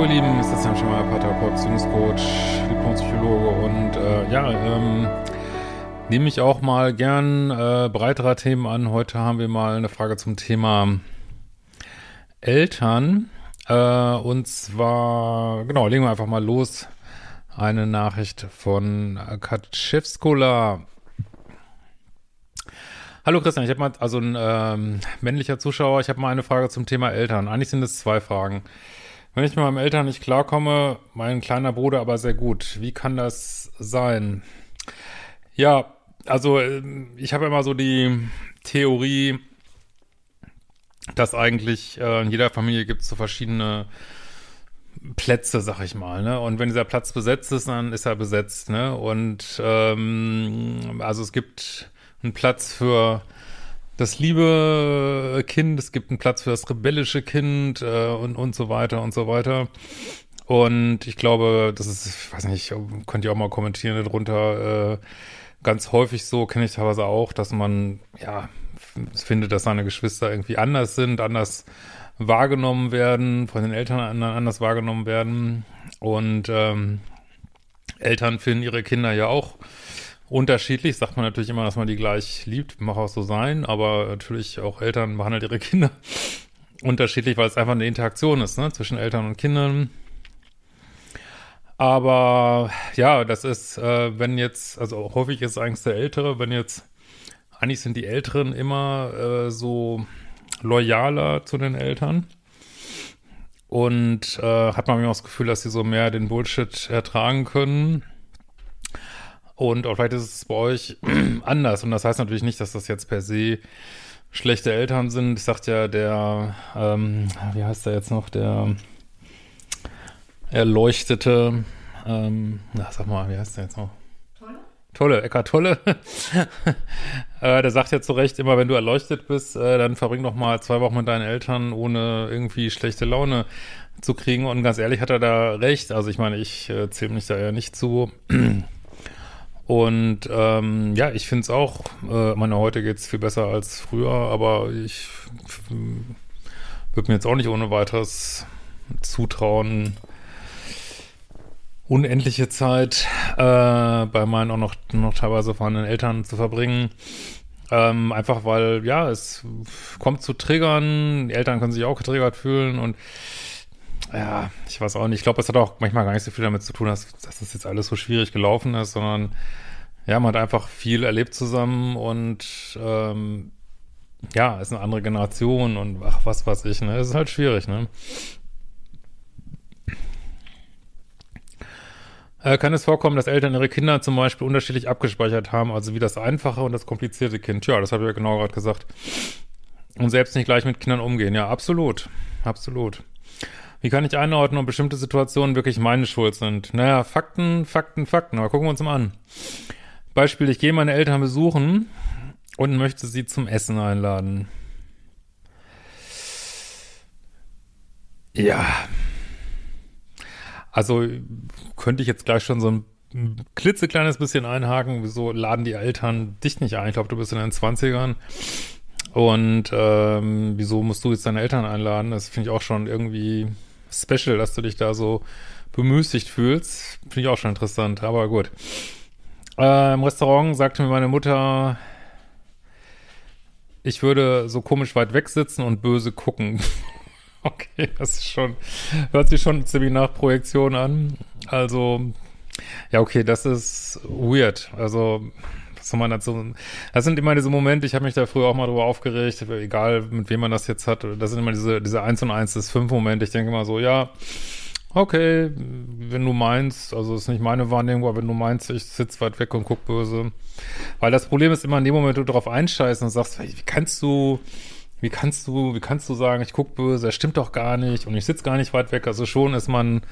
hallo ihr Lieben, ist Jan Schemmer, Paartherapeut, Beziehungscoach, Diplompsychologe und äh, ja, ähm, nehme ich auch mal gern äh, breiterer Themen an. Heute haben wir mal eine Frage zum Thema Eltern äh, und zwar, genau, legen wir einfach mal los. Eine Nachricht von Kaczewskola. Hallo Christian, ich habe mal, also ein ähm, männlicher Zuschauer, ich habe mal eine Frage zum Thema Eltern. Eigentlich sind es zwei Fragen. Wenn ich mit meinen Eltern nicht klarkomme, mein kleiner Bruder aber sehr gut. Wie kann das sein? Ja, also ähm, ich habe immer so die Theorie, dass eigentlich äh, in jeder Familie gibt es so verschiedene Plätze, sag ich mal, ne? Und wenn dieser Platz besetzt ist, dann ist er besetzt, ne? Und ähm, also es gibt einen Platz für das liebe Kind, es gibt einen Platz für das rebellische Kind äh, und, und so weiter und so weiter. Und ich glaube, das ist, ich weiß nicht, könnt ihr auch mal kommentieren darunter, äh, ganz häufig so, kenne ich teilweise auch, dass man, ja, findet, dass seine Geschwister irgendwie anders sind, anders wahrgenommen werden, von den Eltern anders wahrgenommen werden. Und ähm, Eltern finden ihre Kinder ja auch unterschiedlich. Sagt man natürlich immer, dass man die gleich liebt, mag auch so sein, aber natürlich auch Eltern behandeln ihre Kinder unterschiedlich, weil es einfach eine Interaktion ist, ne, zwischen Eltern und Kindern. Aber ja, das ist, äh, wenn jetzt, also häufig ist eigentlich der Ältere, wenn jetzt, eigentlich sind die Älteren immer äh, so loyaler zu den Eltern. Und äh, hat man mir auch das Gefühl, dass sie so mehr den Bullshit ertragen können. Und auch vielleicht ist es bei euch anders. Und das heißt natürlich nicht, dass das jetzt per se schlechte Eltern sind. Ich sagte ja, der, ähm, wie heißt der jetzt noch, der erleuchtete, ähm, na, sag mal, wie heißt der jetzt noch? Tolle? Tolle, Eckart Tolle. äh, der sagt ja zu Recht immer, wenn du erleuchtet bist, äh, dann verbring doch mal zwei Wochen mit deinen Eltern, ohne irgendwie schlechte Laune zu kriegen. Und ganz ehrlich hat er da recht. Also ich meine, ich äh, zähle mich da ja nicht zu. Und ähm, ja, ich finde es auch, äh, meine, heute geht es viel besser als früher, aber ich würde mir jetzt auch nicht ohne weiteres zutrauen, unendliche Zeit äh, bei meinen auch noch, noch teilweise vorhandenen Eltern zu verbringen. Ähm, einfach weil, ja, es kommt zu Triggern, die Eltern können sich auch getriggert fühlen und ja, ich weiß auch nicht. Ich glaube, es hat auch manchmal gar nicht so viel damit zu tun, dass, dass das jetzt alles so schwierig gelaufen ist, sondern ja, man hat einfach viel erlebt zusammen und ähm, ja, ist eine andere Generation und ach, was weiß ich, ne? Ist halt schwierig, ne? Äh, kann es vorkommen, dass Eltern ihre Kinder zum Beispiel unterschiedlich abgespeichert haben, also wie das einfache und das komplizierte Kind? Ja, das habe ich ja genau gerade gesagt. Und selbst nicht gleich mit Kindern umgehen. Ja, absolut. Absolut. Wie kann ich einordnen, ob bestimmte Situationen wirklich meine Schuld sind? Naja, Fakten, Fakten, Fakten. Aber gucken wir uns mal an. Beispiel, ich gehe meine Eltern besuchen und möchte sie zum Essen einladen. Ja. Also könnte ich jetzt gleich schon so ein klitzekleines bisschen einhaken. Wieso laden die Eltern dich nicht ein? Ich glaube, du bist in den 20ern. Und ähm, wieso musst du jetzt deine Eltern einladen? Das finde ich auch schon irgendwie special, dass du dich da so bemüßigt fühlst. Finde ich auch schon interessant, aber gut. Äh, Im Restaurant sagte mir meine Mutter, ich würde so komisch weit weg sitzen und böse gucken. okay, das ist schon, hört sich schon ziemlich nach Projektion an. Also, ja, okay, das ist weird. Also, soll man dazu? Das sind immer diese Momente, ich habe mich da früher auch mal drüber aufgeregt, egal mit wem man das jetzt hat. Das sind immer diese, diese 1 und 1 das 5 Momente. Ich denke immer so, ja, okay, wenn du meinst, also ist nicht meine Wahrnehmung, aber wenn du meinst, ich sitze weit weg und guck böse. Weil das Problem ist immer in dem Moment, du darauf einscheißt und sagst, wie kannst du, wie kannst du, wie kannst du sagen, ich guck böse, das stimmt doch gar nicht und ich sitze gar nicht weit weg. Also schon ist man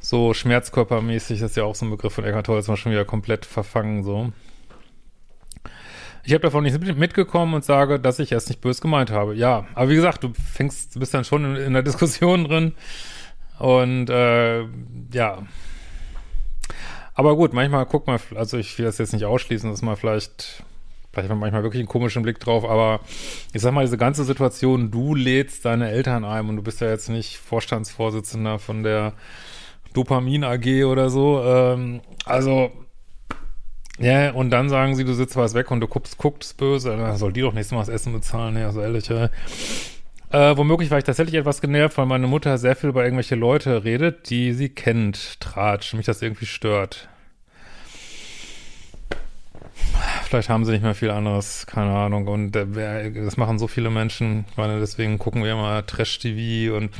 so schmerzkörpermäßig, das ist ja auch so ein Begriff von Eckhart Tolle, ist man schon wieder komplett verfangen so. Ich habe davon nicht mitgekommen und sage, dass ich es nicht böse gemeint habe. Ja, aber wie gesagt, du fängst, bist dann schon in, in der Diskussion drin und äh, ja. Aber gut, manchmal guck mal, also ich will das jetzt nicht ausschließen, dass man vielleicht, vielleicht hat man manchmal wirklich einen komischen Blick drauf, aber ich sag mal, diese ganze Situation, du lädst deine Eltern ein und du bist ja jetzt nicht Vorstandsvorsitzender von der Dopamin AG oder so. Ähm, also, ja, und dann sagen sie, du sitzt was weg und du guckst, guckst böse, dann soll die doch nächstes Mal das Essen bezahlen, ja, so ehrlich, ja. Äh, womöglich war ich tatsächlich etwas genervt, weil meine Mutter sehr viel über irgendwelche Leute redet, die sie kennt, Tratsch, mich das irgendwie stört. Vielleicht haben sie nicht mehr viel anderes, keine Ahnung. Und äh, das machen so viele Menschen. Ich meine, deswegen gucken wir immer Trash-TV und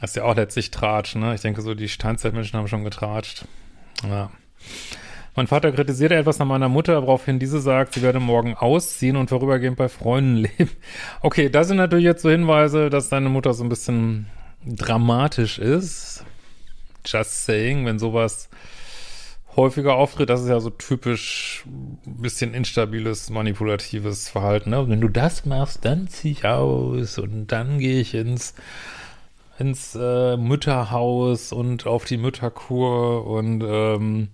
das ist ja auch letztlich Tratsch, ne? Ich denke so, die Steinzeitmenschen haben schon getratscht. Ja. Mein Vater kritisierte etwas an meiner Mutter, woraufhin diese sagt, sie werde morgen ausziehen und vorübergehend bei Freunden leben. Okay, das sind natürlich jetzt so Hinweise, dass deine Mutter so ein bisschen dramatisch ist. Just saying, wenn sowas häufiger auftritt, das ist ja so typisch ein bisschen instabiles, manipulatives Verhalten. Ne? Wenn du das machst, dann zieh ich aus und dann gehe ich ins ins äh, Mütterhaus und auf die Mütterkur und ähm,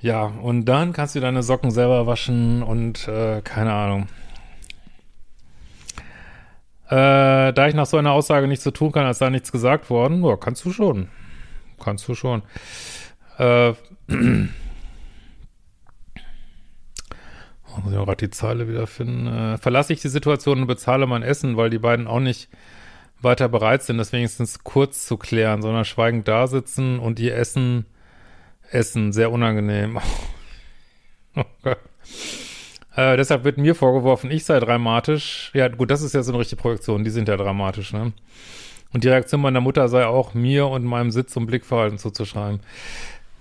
ja, und dann kannst du deine Socken selber waschen und äh, keine Ahnung. Äh, da ich nach so einer Aussage nichts zu tun kann, als da nichts gesagt worden, ja, kannst du schon. Kannst du schon. Äh, muss ich auch gerade die Zeile wiederfinden. Äh, verlasse ich die Situation und bezahle mein Essen, weil die beiden auch nicht weiter bereit sind, das wenigstens kurz zu klären, sondern schweigend da sitzen und ihr Essen Essen, sehr unangenehm. okay. äh, deshalb wird mir vorgeworfen, ich sei dramatisch. Ja, gut, das ist ja so eine richtige Projektion, die sind ja dramatisch, ne? Und die Reaktion meiner Mutter sei auch mir und meinem Sitz- und Blickverhalten zuzuschreiben.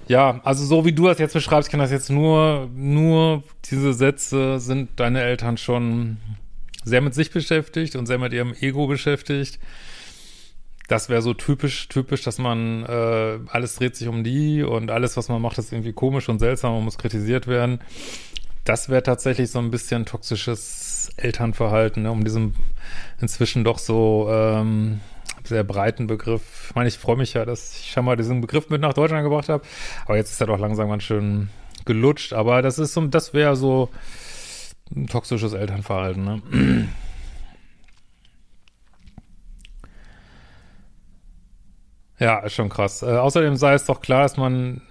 Ja, also so wie du das jetzt beschreibst, kann das jetzt nur, nur diese Sätze sind deine Eltern schon sehr mit sich beschäftigt und sehr mit ihrem Ego beschäftigt das wäre so typisch, typisch, dass man äh, alles dreht sich um die und alles, was man macht, ist irgendwie komisch und seltsam und muss kritisiert werden. Das wäre tatsächlich so ein bisschen toxisches Elternverhalten, ne, um diesem inzwischen doch so ähm, sehr breiten Begriff. Ich meine, ich freue mich ja, dass ich schon mal diesen Begriff mit nach Deutschland gebracht habe, aber jetzt ist er doch langsam ganz schön gelutscht. Aber das ist so, das wäre so ein toxisches Elternverhalten. Ne? Ja, ist schon krass. Äh, außerdem sei es doch klar, dass man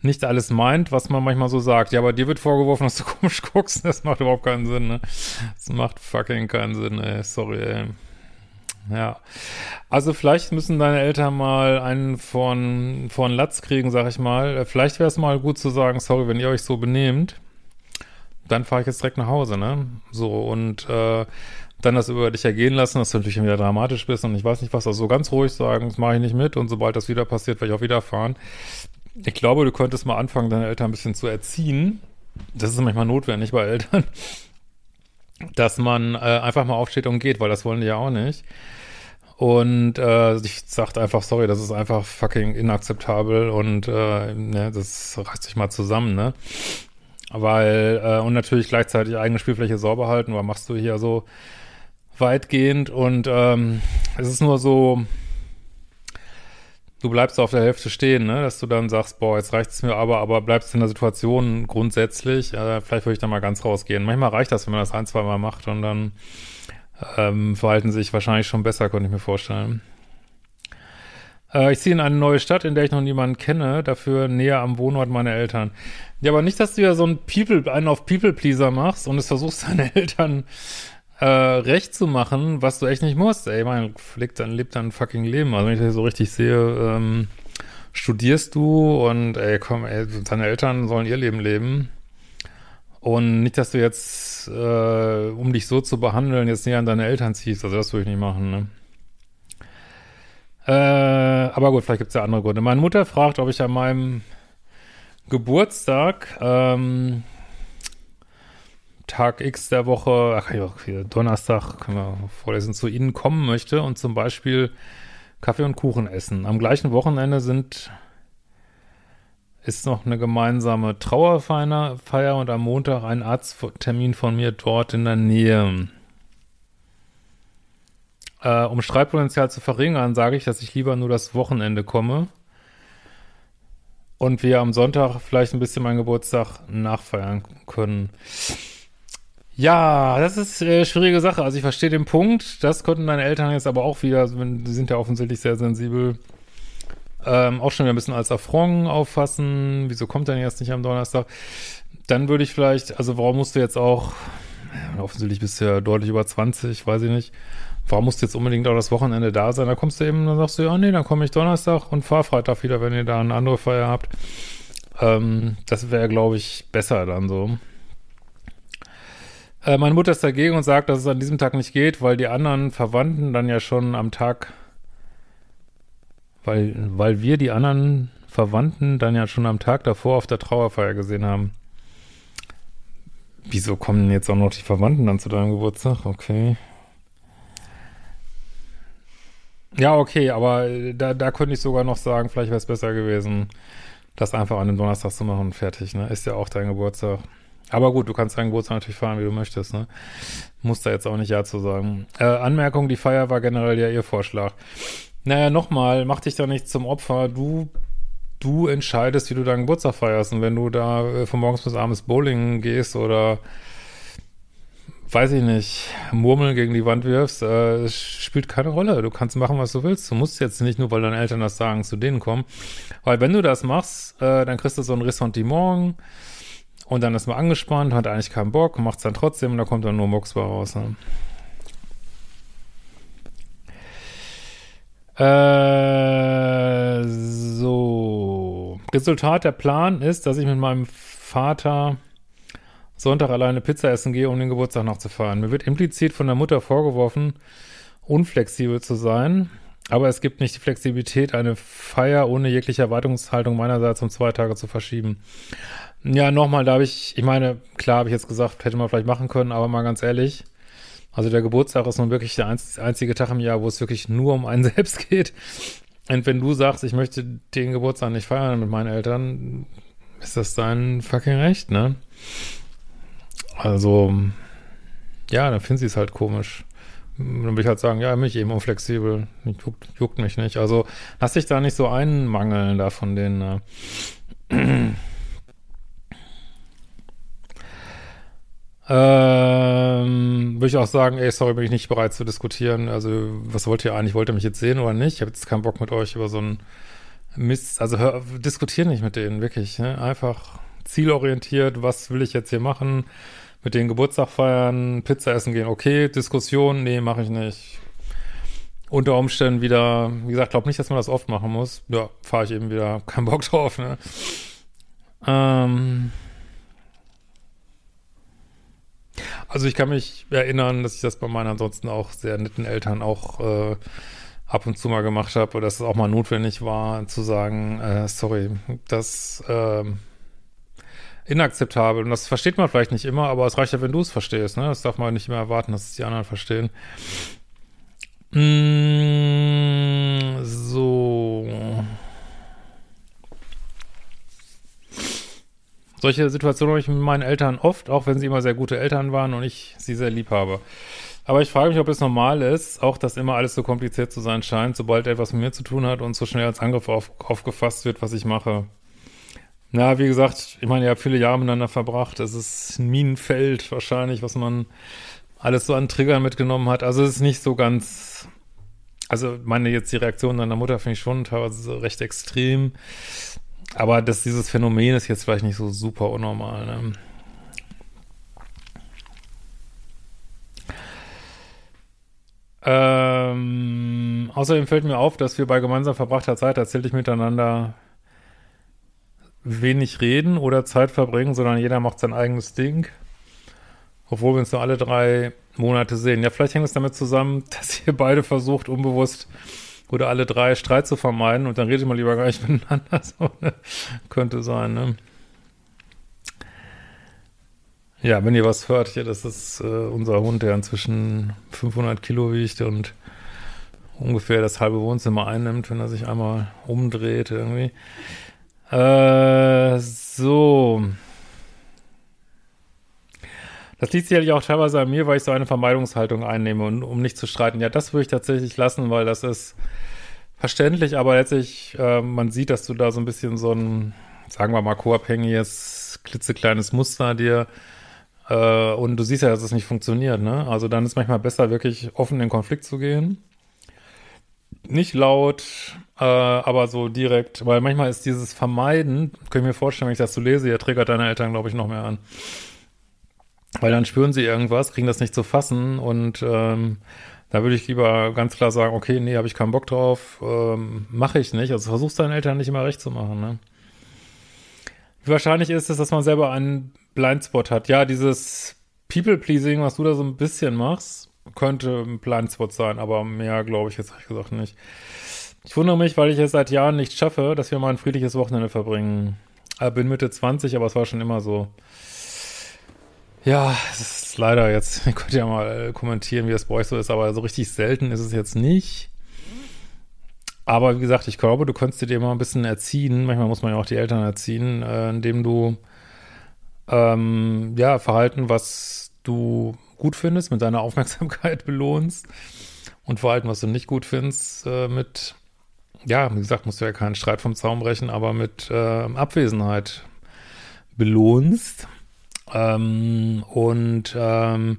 nicht alles meint, was man manchmal so sagt. Ja, aber dir wird vorgeworfen, dass du komisch guckst. Das macht überhaupt keinen Sinn, ne? Das macht fucking keinen Sinn, ey. Sorry, ey. Ja. Also vielleicht müssen deine Eltern mal einen von, von Latz kriegen, sag ich mal. Äh, vielleicht wäre es mal gut zu sagen, sorry, wenn ihr euch so benehmt, dann fahre ich jetzt direkt nach Hause, ne? So, und äh, dann das über dich ergehen lassen, dass du natürlich wieder dramatisch bist und ich weiß nicht was, also so ganz ruhig sagen, das mache ich nicht mit und sobald das wieder passiert, werde ich auch wieder fahren. Ich glaube, du könntest mal anfangen, deine Eltern ein bisschen zu erziehen. Das ist manchmal notwendig bei Eltern, dass man äh, einfach mal aufsteht und geht, weil das wollen die ja auch nicht. Und äh, ich sagt einfach, sorry, das ist einfach fucking inakzeptabel und äh, ne, das reißt sich mal zusammen, ne? Weil, äh, und natürlich gleichzeitig eigene Spielfläche sauber halten, weil machst du hier so weitgehend und ähm, es ist nur so, du bleibst auf der Hälfte stehen, ne? dass du dann sagst, boah, jetzt reicht es mir aber, aber bleibst in der Situation grundsätzlich, äh, vielleicht würde ich da mal ganz rausgehen. Manchmal reicht das, wenn man das ein, zwei Mal macht und dann ähm, verhalten sich wahrscheinlich schon besser, könnte ich mir vorstellen. Äh, ich ziehe in eine neue Stadt, in der ich noch niemanden kenne, dafür näher am Wohnort meiner Eltern. Ja, aber nicht, dass du ja so ein People, einen auf People-Pleaser machst und es versuchst, deine Eltern äh, recht zu machen, was du echt nicht musst. Ey, man lebt dann, lebt dann fucking Leben. Also wenn ich das so richtig sehe, ähm, studierst du und ey, komm, ey, deine Eltern sollen ihr Leben leben. Und nicht, dass du jetzt, äh, um dich so zu behandeln, jetzt näher an deine Eltern ziehst. Also das würde ich nicht machen, ne? Äh, aber gut, vielleicht gibt es ja andere Gründe. Meine Mutter fragt, ob ich an meinem Geburtstag, ähm, Tag X der Woche, ach ja, Donnerstag, können wir vorlesen, zu Ihnen kommen möchte und zum Beispiel Kaffee und Kuchen essen. Am gleichen Wochenende sind ist noch eine gemeinsame Trauerfeier und am Montag ein Arzttermin von mir dort in der Nähe. Äh, um Streitpotenzial zu verringern, sage ich, dass ich lieber nur das Wochenende komme und wir am Sonntag vielleicht ein bisschen meinen Geburtstag nachfeiern können. Ja, das ist eine äh, schwierige Sache. Also ich verstehe den Punkt. Das konnten deine Eltern jetzt aber auch wieder, die sind ja offensichtlich sehr sensibel, ähm, auch schon wieder ein bisschen als Affront auffassen. Wieso kommt er jetzt nicht am Donnerstag? Dann würde ich vielleicht, also warum musst du jetzt auch, ja, offensichtlich bist du ja deutlich über 20, weiß ich nicht. Warum musst du jetzt unbedingt auch das Wochenende da sein? Da kommst du eben, dann sagst du, ja, nee, dann komme ich Donnerstag und fahr Freitag wieder, wenn ihr da eine andere Feier habt. Ähm, das wäre, glaube ich, besser dann so. Äh, meine Mutter ist dagegen und sagt, dass es an diesem Tag nicht geht, weil die anderen Verwandten dann ja schon am Tag, weil, weil wir die anderen Verwandten dann ja schon am Tag davor auf der Trauerfeier gesehen haben. Wieso kommen jetzt auch noch die Verwandten dann zu deinem Geburtstag? Okay. Ja, okay, aber da, da könnte ich sogar noch sagen, vielleicht wäre es besser gewesen, das einfach an dem Donnerstag zu machen und fertig, ne? Ist ja auch dein Geburtstag. Aber gut, du kannst deinen Geburtstag natürlich feiern, wie du möchtest, ne? Muss da jetzt auch nicht Ja zu sagen. Äh, Anmerkung, die Feier war generell ja ihr Vorschlag. Naja, nochmal, mach dich da nicht zum Opfer. Du, du entscheidest, wie du deinen Geburtstag feierst. Und wenn du da äh, von morgens bis abends Bowling gehst oder weiß ich nicht, Murmeln gegen die Wand wirfst, äh, spielt keine Rolle. Du kannst machen, was du willst. Du musst jetzt nicht nur, weil deine Eltern das sagen, zu denen kommen. Weil wenn du das machst, äh, dann kriegst du so ein Ressentiment und dann ist man angespannt, hat eigentlich keinen Bock, macht es dann trotzdem und da kommt dann nur Mux raus. Ne? Äh, so. Resultat der Plan ist, dass ich mit meinem Vater Sonntag alleine Pizza essen gehe, um den Geburtstag noch zu feiern. Mir wird implizit von der Mutter vorgeworfen, unflexibel zu sein. Aber es gibt nicht die Flexibilität, eine Feier ohne jegliche Erwartungshaltung meinerseits um zwei Tage zu verschieben. Ja, nochmal, da habe ich, ich meine, klar habe ich jetzt gesagt, hätte man vielleicht machen können, aber mal ganz ehrlich, also der Geburtstag ist nun wirklich der einzige Tag im Jahr, wo es wirklich nur um einen selbst geht. Und wenn du sagst, ich möchte den Geburtstag nicht feiern mit meinen Eltern, ist das dein fucking Recht, ne? Also, ja, dann finden sie es halt komisch. Dann würde ich halt sagen, ja, mich eben unflexibel, juckt, juckt mich nicht. Also, lass dich da nicht so einmangeln da von denen, ne? Ähm, würde ich auch sagen, ey, sorry, bin ich nicht bereit zu diskutieren. Also, was wollt ihr eigentlich? Wollt ihr mich jetzt sehen oder nicht? Ich habe jetzt keinen Bock mit euch über so einen Mist. Also, hör, diskutieren nicht mit denen, wirklich. Ne? Einfach zielorientiert, was will ich jetzt hier machen? Mit denen Geburtstag feiern, Pizza essen gehen, okay. Diskussion, nee, mache ich nicht. Unter Umständen wieder, wie gesagt, glaube nicht, dass man das oft machen muss. Ja, fahre ich eben wieder, keinen Bock drauf, ne? Ähm, Also ich kann mich erinnern, dass ich das bei meinen ansonsten auch sehr netten Eltern auch äh, ab und zu mal gemacht habe oder dass es auch mal notwendig war, zu sagen, äh, sorry, das äh, inakzeptabel. Und das versteht man vielleicht nicht immer, aber es reicht ja, wenn du es verstehst. Ne? Das darf man nicht immer erwarten, dass es die anderen verstehen. Mm, Solche Situationen habe ich mit meinen Eltern oft, auch wenn sie immer sehr gute Eltern waren und ich sie sehr lieb habe. Aber ich frage mich, ob es normal ist, auch dass immer alles so kompliziert zu sein scheint, sobald etwas mit mir zu tun hat und so schnell als Angriff auf, aufgefasst wird, was ich mache. Na, wie gesagt, ich meine, ihr habt viele Jahre miteinander verbracht. Es ist ein Minenfeld wahrscheinlich, was man alles so an Triggern mitgenommen hat. Also es ist nicht so ganz, also meine jetzt die Reaktion deiner Mutter finde ich schon teilweise recht extrem. Aber das, dieses Phänomen ist jetzt vielleicht nicht so super unnormal. Ne? Ähm, außerdem fällt mir auf, dass wir bei gemeinsam verbrachter Zeit tatsächlich miteinander wenig reden oder Zeit verbringen, sondern jeder macht sein eigenes Ding. Obwohl wir uns nur alle drei Monate sehen. Ja, vielleicht hängt es damit zusammen, dass ihr beide versucht, unbewusst oder alle drei Streit zu vermeiden und dann redet man lieber gar nicht miteinander. So, ne? Könnte sein, ne? Ja, wenn ihr was hört, hier, das ist äh, unser Hund, der inzwischen 500 Kilo wiegt und ungefähr das halbe Wohnzimmer einnimmt, wenn er sich einmal umdreht irgendwie. Äh, so. Das liegt sicherlich auch teilweise an mir, weil ich so eine Vermeidungshaltung einnehme, und, um nicht zu streiten. Ja, das würde ich tatsächlich lassen, weil das ist verständlich, aber letztlich, äh, man sieht, dass du da so ein bisschen so ein, sagen wir mal, co-abhängiges, klitzekleines Muster dir äh, und du siehst ja, dass es nicht funktioniert, ne? Also dann ist manchmal besser, wirklich offen in den Konflikt zu gehen. Nicht laut, äh, aber so direkt, weil manchmal ist dieses Vermeiden, kann ich mir vorstellen, wenn ich das so lese, ja, triggert deine Eltern, glaube ich, noch mehr an. Weil dann spüren sie irgendwas, kriegen das nicht zu fassen und ähm, da würde ich lieber ganz klar sagen, okay, nee, habe ich keinen Bock drauf, ähm, mache ich nicht. Also versuchst deinen Eltern nicht immer recht zu machen. Ne? Wie wahrscheinlich ist es, dass man selber einen Blindspot hat? Ja, dieses People-Pleasing, was du da so ein bisschen machst, könnte ein Blindspot sein, aber mehr glaube ich jetzt ehrlich gesagt nicht. Ich wundere mich, weil ich es seit Jahren nicht schaffe, dass wir mal ein friedliches Wochenende verbringen. Ich bin Mitte 20, aber es war schon immer so. Ja, es ist leider jetzt, ihr könnt ja mal kommentieren, wie das bei euch so ist, aber so richtig selten ist es jetzt nicht. Aber wie gesagt, ich glaube, du könntest dir mal ein bisschen erziehen. Manchmal muss man ja auch die Eltern erziehen, äh, indem du ähm, ja Verhalten, was du gut findest, mit deiner Aufmerksamkeit belohnst und Verhalten, was du nicht gut findest, äh, mit ja, wie gesagt, musst du ja keinen Streit vom Zaum brechen, aber mit äh, Abwesenheit belohnst. Ähm, und ähm,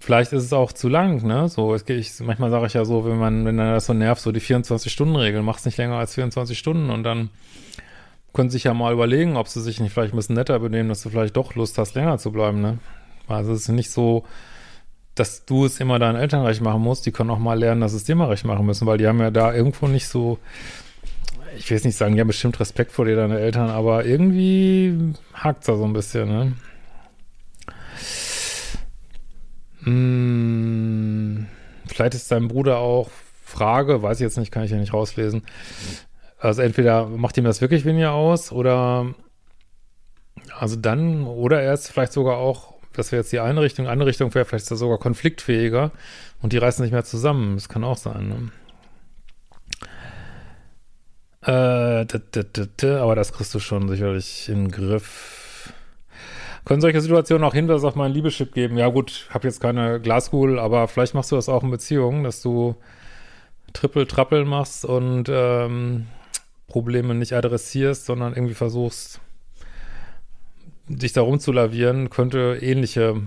vielleicht ist es auch zu lang, ne? So, es, ich, manchmal sage ich ja so, wenn man, wenn dann das so nervt, so die 24-Stunden-Regel, mach's nicht länger als 24 Stunden und dann können sich ja mal überlegen, ob sie sich nicht vielleicht ein bisschen netter benehmen, dass du vielleicht doch Lust hast, länger zu bleiben, ne? Also es ist nicht so, dass du es immer deinen Eltern recht machen musst, die können auch mal lernen, dass es dir mal recht machen müssen, weil die haben ja da irgendwo nicht so, ich will jetzt nicht sagen, die haben bestimmt Respekt vor dir, deine Eltern, aber irgendwie hakt's da so ein bisschen, ne? Hm, vielleicht ist dein Bruder auch Frage, weiß ich jetzt nicht, kann ich ja nicht rauslesen. Also entweder macht ihm das wirklich weniger aus oder also dann, oder er ist vielleicht sogar auch, das wäre jetzt die eine Richtung, andere Richtung wäre vielleicht sogar konfliktfähiger und die reißen nicht mehr zusammen. Das kann auch sein, ne? Äh, aber das kriegst du schon sicherlich in den Griff. Können solche Situationen auch Hinweise auf meinen Liebeschip geben? Ja gut, habe jetzt keine Glaskugel, aber vielleicht machst du das auch in Beziehungen, dass du Triple-Trappel machst und ähm, Probleme nicht adressierst, sondern irgendwie versuchst, dich darum zu lavieren, könnte ähnliche,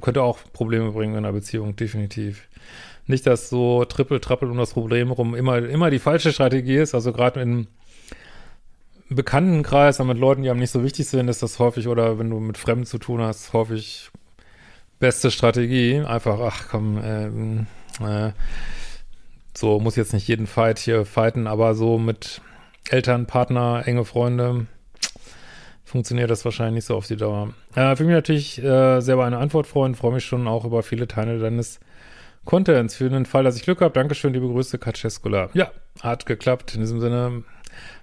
könnte auch Probleme bringen in einer Beziehung, definitiv. Nicht, dass so Triple-Trappel um das Problem rum immer, immer die falsche Strategie ist, also gerade in Bekanntenkreis, aber mit Leuten, die einem nicht so wichtig sind, ist das häufig, oder wenn du mit Fremden zu tun hast, häufig beste Strategie. Einfach, ach komm, ähm, äh, so muss jetzt nicht jeden Fight hier fighten, aber so mit Eltern, Partner, enge Freunde funktioniert das wahrscheinlich nicht so auf die Dauer. Äh, für mich natürlich äh, selber eine Antwort freuen, freue mich schon auch über viele Teile deines Contents. Für den Fall, dass ich Glück habe, Dankeschön, liebe Grüße, Katscheskula. Ja, hat geklappt. In diesem Sinne,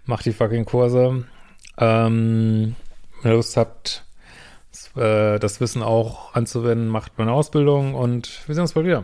macht die fucking Kurse. Ähm, wenn ihr Lust habt, äh, das Wissen auch anzuwenden, macht meine Ausbildung und wir sehen uns bald wieder.